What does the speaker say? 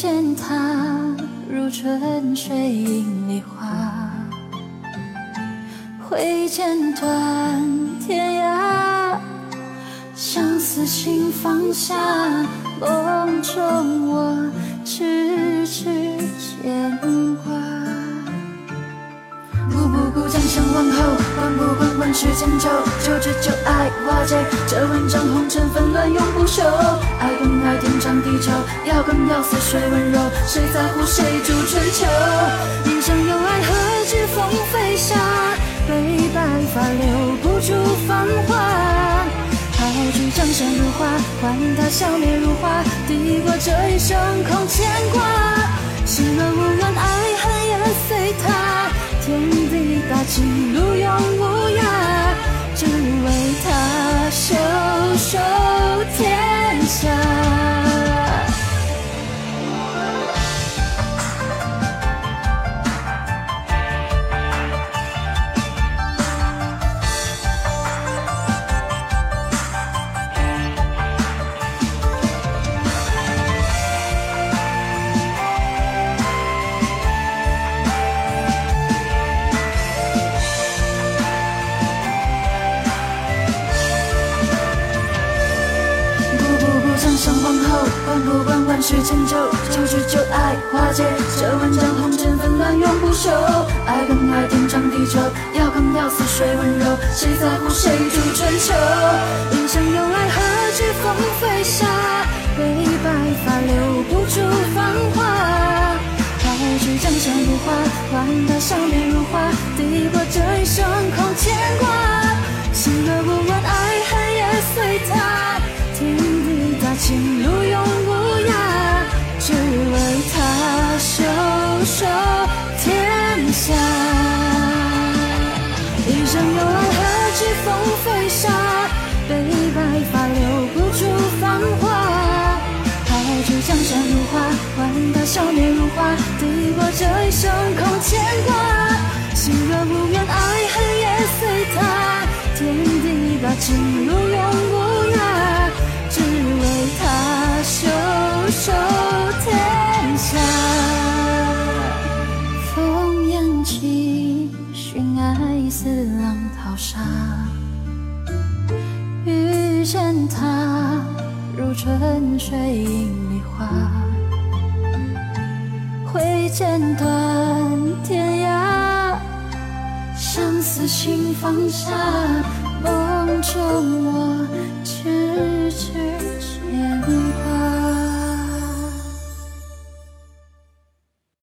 见他如春水映梨花，挥剑断天涯，相思心放下，梦中我痴痴牵挂。步步步，江山往后，管不管，万世千秋，旧知旧爱化解。这万丈红尘纷乱永不休。爱更爱天长地久，要更要似水温柔。谁在乎谁主春秋？人生有爱，何惧风飞沙？悲白发留不住芳华。抛去江山如画，换他笑面如花。抵过这一生空牵挂。步步，江山往后，滚不滚，万世千秋，旧知旧爱化解。这万丈红尘纷乱永不休。爱更爱天长地久，要更要似水温柔。谁在乎谁主春秋？人生有爱，何惧风飞沙？悲白发留不住芳华。抛去江山如画，换他笑面如花。抵过这一生空牵挂。心若无怨，爱山如画，换他笑面如花。抵过这一生空牵挂。心若无怨，爱恨也随他。天地大情，路永无涯，只为他袖手天下。烽烟起，寻爱似浪淘沙。遇见他，春水映梨花。挥剑断天涯，相思心放下，梦中我。